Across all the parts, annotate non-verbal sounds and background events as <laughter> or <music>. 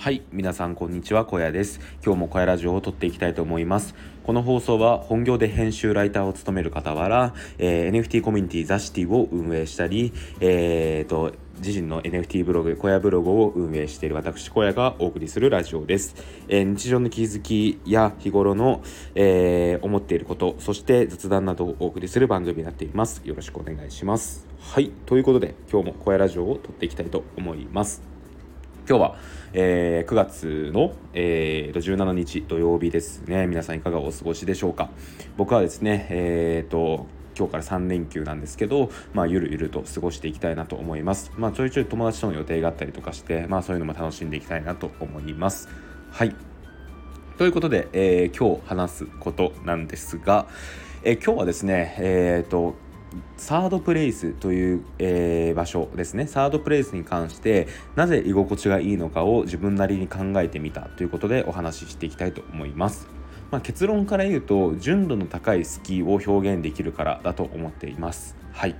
はい皆さんこんにちは小屋です今日も小屋ラジオを撮っていきたいと思いますこの放送は本業で編集ライターを務める傍ら、えー、NFT コミュニティザシティを運営したりえーと自身の NFT ブログ、小屋ブログを運営している私、小屋がお送りするラジオです。えー、日常の気づきや日頃の、えー、思っていること、そして雑談などをお送りする番組になっています。よろしくお願いします。はい、ということで、今日も小屋ラジオを撮っていきたいと思います。今日は、えー、9月の、えー、17日土曜日ですね皆さんいかがお過ごしでしょうか僕はですねえっ、ー、と今日から3連休なんですけど、まあ、ゆるゆると過ごしていきたいなと思います。まあ、ちょいちょい友達との予定があったりとかして、まあ、そういうのも楽しんでいきたいなと思います。はい。ということで、えー、今日話すことなんですが、えー、今日はですね、えっ、ー、と、サードプレイスという、えー、場所ですね。サードプレイスに関してなぜ居心地がいいのかを自分なりに考えてみたということでお話ししていきたいと思います、まあ、結論から言うと純度の高いスキーを表現できるからだと思っています。はい。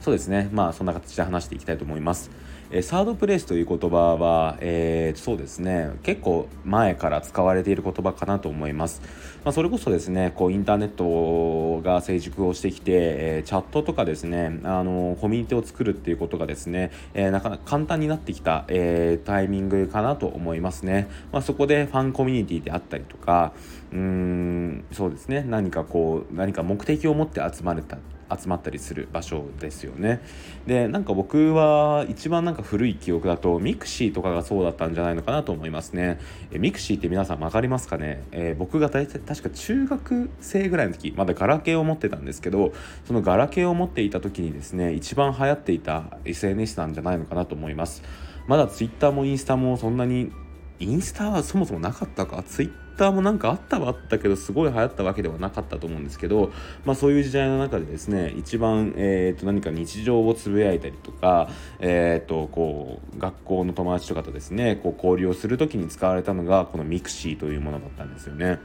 そうですね。まあそんな形で話していきたいと思います。えサードプレイスという言葉は、えー、そうですね。結構前から使われている言葉かなと思います、まあ、それこそですねこうインターネットが成熟をしてきて、えー、チャットとかですねあのコミュニティを作るっていうことがですね、えー、なかなか簡単になってきた、えタイミングかなと思いますね、まあ、そこでファンコミュニティであったりとかうーんそうですね。何かこう何か目的を持って集まれた。集まったりする場所ですよね。でなんか僕は一番なんか古い記憶だと mixi とかがそうだったんじゃないのかなと思いますね。え mixi って皆さん分かりますかね、えー、僕が大体確か中学生ぐらいの時まだガラケーを持ってたんですけどそのガラケーを持っていた時にですね一番流行っていた SNS なんじゃないのかなと思います。まだ Twitter もインスタもそんなにインスタはそもそもなかったか？Twitter ターもなんかあったはあったけどすごい流行ったわけではなかったと思うんですけど、まあ、そういう時代の中でですね一番、えー、と何か日常をつぶやいたりとか、えー、とこう学校の友達とかとですねこう交流をする時に使われたのがこの mixi というものだったんですよね。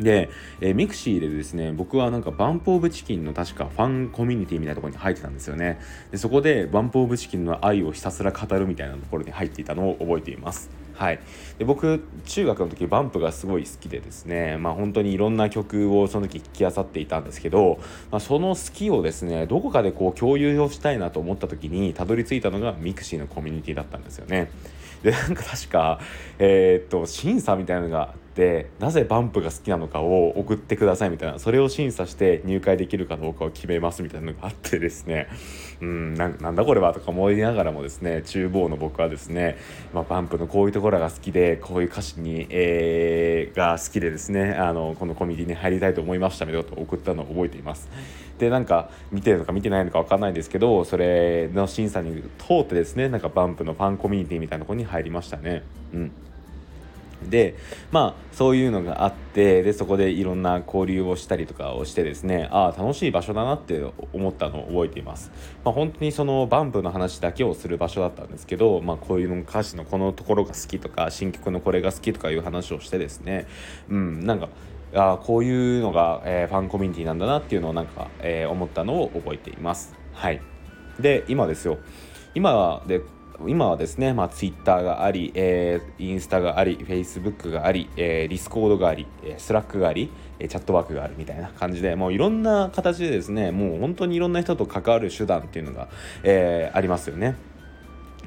で、えー、 mixi でですね僕はなんか BUMP OF CHICKEN の確かファンコミュニティみたいなところに入ってたんですよね。でそこで BUMP OF CHICKEN の愛をひたすら語るみたいなところに入っていたのを覚えています。はい、で僕中学の時バンプがすごい好きでですねまあ本当にいろんな曲をその時聴きあさっていたんですけど、まあ、その好きをですねどこかでこう共有をしたいなと思った時にたどり着いたのが mixi のコミュニティだったんですよね。でなんか確かえー、っと審査みたいなのがあってなぜバンプが好きなのかを送ってくださいみたいなそれを審査して入会できるかどうかを決めますみたいなのがあってですねうんなんだこれはとか思いながらもですね中坊の僕はですね、まあ、バンプのこういうところが好きでこういう歌詞に、えー、が好きでですねあのこのコミュニティに入りたいと思いましたみたいなことを送ったのを覚えています。でなんか見てるのか見てないのか分かんないですけどそれの審査に通ってですねなんかバンプのファンコミュニティみたいなとこに入りましたね。うんでまあそういうのがあってでそこでいろんな交流をしたりとかをしてですねああ楽しい場所だなって思ったのを覚えています、まあ、本当にそのバンプの話だけをする場所だったんですけど、まあ、こういうの歌詞のこのところが好きとか新曲のこれが好きとかいう話をしてですねうんなんかあこういうのが、えー、ファンコミュニティなんだなっていうのをなんか、えー、思ったのを覚えています。はい。で今ですよ。今で今はですね、まあ、Twitter があり、えー、インスタがあり、Facebook があり、えー、 Discord があり、えー、 Slack があり、えー、 Chatwork があるみたいな感じで、もういろんな形でですね、もう本当にいろんな人と関わる手段っていうのが、えー、ありますよね。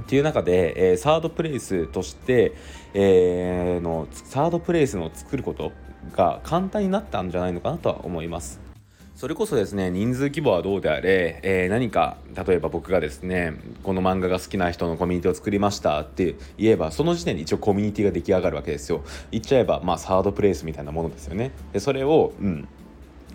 っていう中で、えー、サードプレイスとして、えー、のサードプレイスの作ることが簡単になったんじゃないのかなとは思います。それこそですね人数規模はどうであれ、えー、何か例えば僕がですねこの漫画が好きな人のコミュニティを作りましたって言えばその時点で一応コミュニティが出来上がるわけですよ言っちゃえばまあサードプレイスみたいなものですよねでそれをうん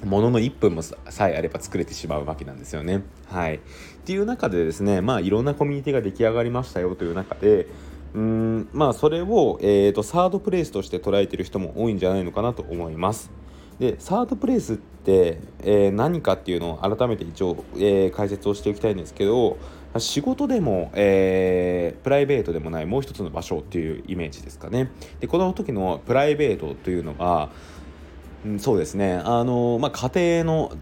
ものの1分もさえあれば作れてしまうわけなんですよね。はい、っていう中でですねまあいろんなコミュニティが出来上がりましたよという中でうんまあそれを、えーとサードプレイスとして捉えてる人も多いんじゃないのかなと思います。でサードプレイスっ、えー、何かっていうのを改めて一応、えー、解説をしておきたいんですけど仕事でも、えー、プライベートでもないもう一つの場所っていうイメージですかね。でこの時のプライベートというのが、うん、そうですね。あの、まあ、家庭の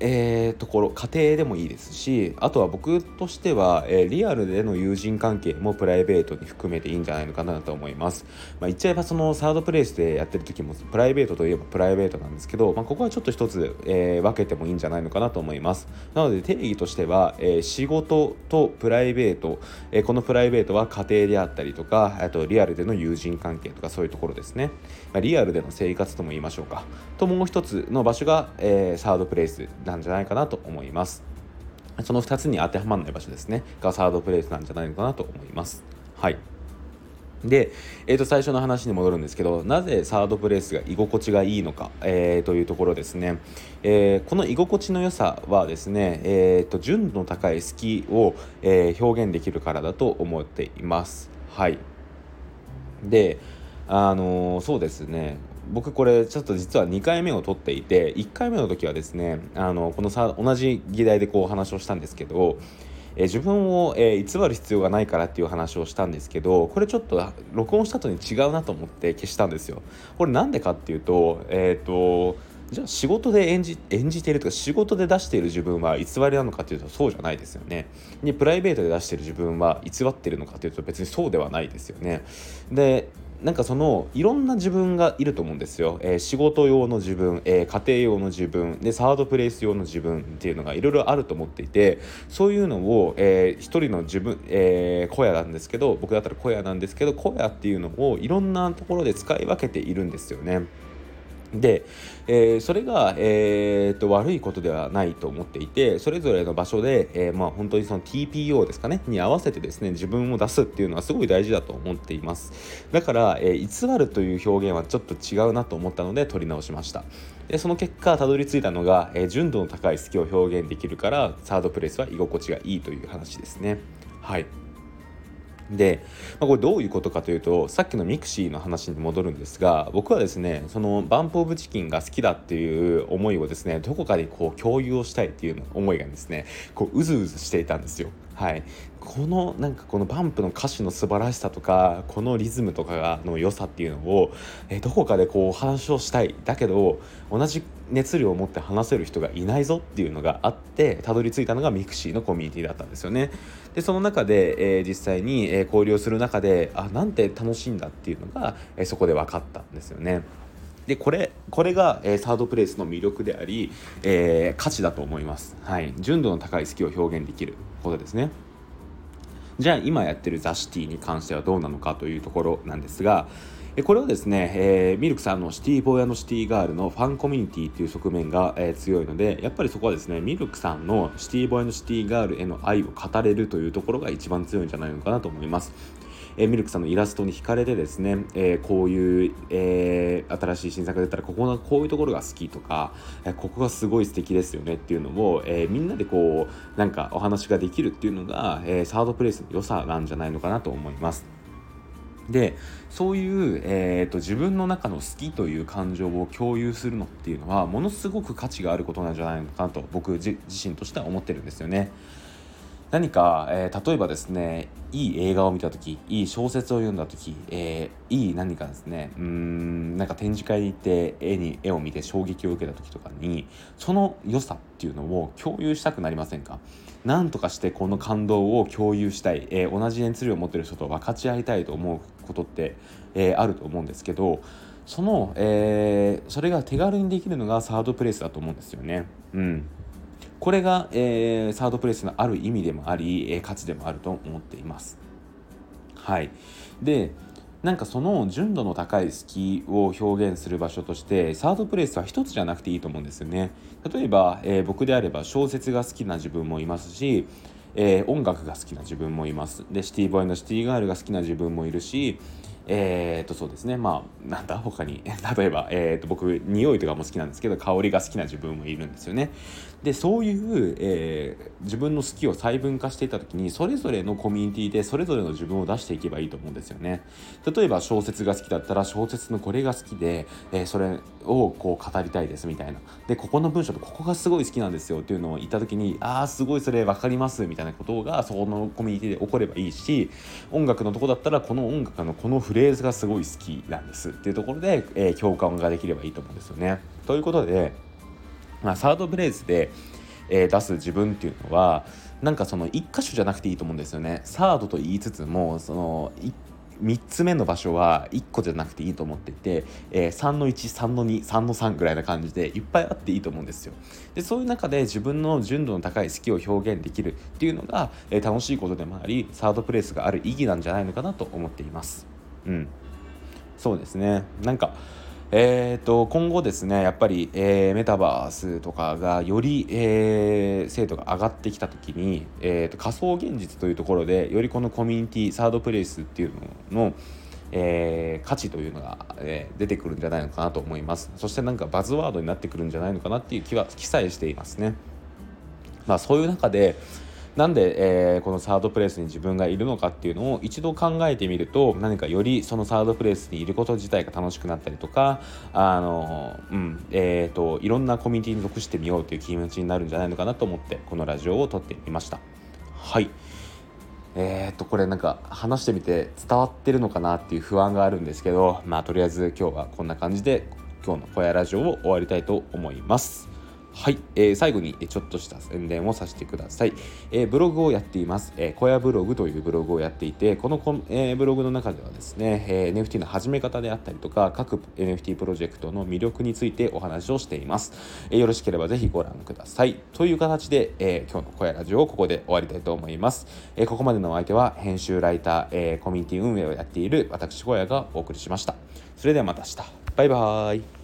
えー、ところ家庭でもいいですしあとは僕としては、えー、リアルでの友人関係もプライベートに含めていいんじゃないのかなと思います、まあ、言っちゃえばそのサードプレイスでやってる時もプライベートといえばプライベートなんですけど、まあ、ここはちょっと一つ、えー、分けてもいいんじゃないのかなと思います。なので定義としては、え仕事とプライベート、えこのプライベートは家庭であったりとかあとリアルでの友人関係とかそういうところですね、まあ、リアルでの生活とも言いましょうか。ともう一つの場所が、えサードプレイスなんじゃないかなと思います。その2つに当てはまらない場所ですね。がサードプレイスなんじゃないのかなと思います。はい。で、えー、と最初の話に戻るんですけどなぜサードプレイスが居心地がいいのか、えー、というところですね、えー、この居心地の良さはですね、えー、と純度の高い好きを、えー、表現できるからだと思っています。はい。であの、そうですね。僕これちょっと実は2回目を取っていて1回目の時はですねあのこのさ同じ議題でこうお話をしたんですけど、え自分を、え偽る必要がないからっていう話をしたんですけどこれちょっと録音した後に違うなと思って消したんですよ。これなんでかっていうとえっ、ー、とじゃあ仕事で演じ演じているとか仕事で出している自分は偽りなのかというとそうじゃないですよね。でプライベートで出している自分は偽っているのかというと別にそうではないですよね。でなんかそのいろんな自分がいると思うんですよ、えー、仕事用の自分、えー、家庭用の自分でサードプレイス用の自分っていうのがいろいろあると思っていてそういうのを、えー、一人の自分、えー、小屋なんですけど僕だったら小屋なんですけど小屋っていうのをいろんなところで使い分けているんですよね。で、えー、それが、えーと、悪いことではないと思っていてそれぞれの場所で、えー、まあ、本当にその TPO ですかねに合わせてですね自分を出すっていうのはすごい大事だと思っています。だから、えー、偽るという表現はちょっと違うなと思ったので取り直しました。でその結果たどり着いたのが、え純度の高い好きを表現できるからサードプレイスは居心地がいいという話ですね。はい。で、まあ、これどういうことかというとさっきの mixi の話に戻るんですが僕はですねその BUMP OF CHICKEN が好きだっていう思いをですねどこかでこう共有をしたいっていう思いがですねこううずうずしていたんですよ。はい、このなんかこのバンプの歌詞の素晴らしさとかこのリズムとかの良さっていうのを、えどこかでこう話をしたいだけど同じ熱量を持って話せる人がいないぞっていうのがあってたどり着いたのが mixi のコミュニティだったんですよね。でその中で、えー、実際に、え交流する中であなんて楽しいんだっていうのが、えそこで分かったんですよね。でこれこれが、えー、サードプレイスの魅力であり、えー、価値だと思います、はい、純度の高い好きを表現できることですね。じゃあ今やってるザ・シティに関してはどうなのかというところなんですがこれはですね、えー、ミルクさんのシティボーイシティガールのファンコミュニティっていう側面が、えー、強いのでやっぱりそこはですねミルクさんのシティボーイシティガールへの愛を語れるというところが一番強いんじゃないのかなと思います。えー、ミルクさんのイラストに惹かれてですね、えー、こういう、えー、新しい新作が出たらここのこういうところが好きとか、えここがすごい素敵ですよねっていうのを、えみんなでこうなんかお話ができるっていうのが、えサードプレイスの良さなんじゃないのかなと思います。でそういう、えーと、自分の中の好きという感情を共有するのっていうのはものすごく価値があることなんじゃないのかなと僕自身としては思ってるんですよね。何か、えー、例えばですねいい映画を見た時いい小説を読んだ時、えー、いい何かですねうんなんか展示会に行って絵に絵を見て衝撃を受けた時とかにその良さっていうのを共有したくなりませんか？何とかしてこの感動を共有したい、えー、同じ熱量を持ってる人と分かち合いたいと思うことって、えー、あると思うんですけどその、えー、それが手軽にできるのがサードプレイスだと思うんですよね。うん。これが、えー、サードプレイスのある意味でもあり、えー、価値でもあると思っています。はい、でなんかその純度の高い好きを表現する場所としてサードプレイスは一つじゃなくていいと思うんですよね。例えば、えー、僕であれば小説が好きな自分もいますし、えー、音楽が好きな自分もいます。でシティボーイのシティガールが好きな自分もいるしえー、とそうですねまあなんだ他に <laughs> 例えば、えー、と僕匂いとかも好きなんですけど香りが好きな自分もいるんですよねでそういう、えー、自分の好きを細分化していった時にそれぞれのコミュニティでそれぞれの自分を出していけばいいと思うんですよね例えば小説が好きだったら小説のこれが好きで、えー、それをこう語りたいですみたいなでここの文章とここがすごい好きなんですよっていうのを言った時にああすごいそれ分かりますみたいなことがそこのコミュニティで起こればいいし音楽のとこだったらこの音楽のこのフレーズがすごい好きなんですっていうところで、えー、共感ができればいいと思うんですよね。ということでまあ、サードプレイスで、えー、出す自分っていうのはなんかその1箇所じゃなくていいと思うんですよね。サードと言いつつもその3つ目の場所は1個じゃなくていいと思っていて、えー、3の13の23の3ぐらいな感じでいっぱいあっていいと思うんですよ。でそういう中で自分の純度の高い好きを表現できるっていうのが、えー、楽しいことでもありサードプレイスがある意義なんじゃないのかなと思っています。うん。そうですね。なんかえーと、今後ですねやっぱり、えー、メタバースとかがより、えー、精度が上がってきた時に、えーと、仮想現実というところでよりこのコミュニティサードプレイスっていうのの、えー、価値というのが、えー、出てくるんじゃないのかなと思います。そしてなんかバズワードになってくるんじゃないのかなっていう気は記載していますね。まあそういう中でなんで、えー、このサードプレイスに自分がいるのかっていうのを一度考えてみると何かよりそのサードプレイスにいること自体が楽しくなったりとかあの、うんえーと、いろんなコミュニティに属してみようという気持ちになるんじゃないのかなと思ってこのラジオを撮ってみました。はいえー、っとこれなんか話してみて伝わってるのかなっていう不安があるんですけどまあとりあえず今日はこんな感じで今日の小屋ラジオを終わりたいと思います。はい、えー、最後にちょっとした宣伝をさせてください、えー、ブログをやっています、えー、小屋ブログというブログをやっていてこのこ、えー、ブログの中ではですね、えー、NFT の始め方であったりとか各 NFT プロジェクトの魅力についてお話をしています、えー、よろしければぜひご覧ください。という形で、えー、今日の小屋ラジオをここで終わりたいと思います、えー、ここまでのお相手は編集ライター、えー、コミュニティ運営をやっている私小屋がお送りしました。それではまた明日。バイバーイ。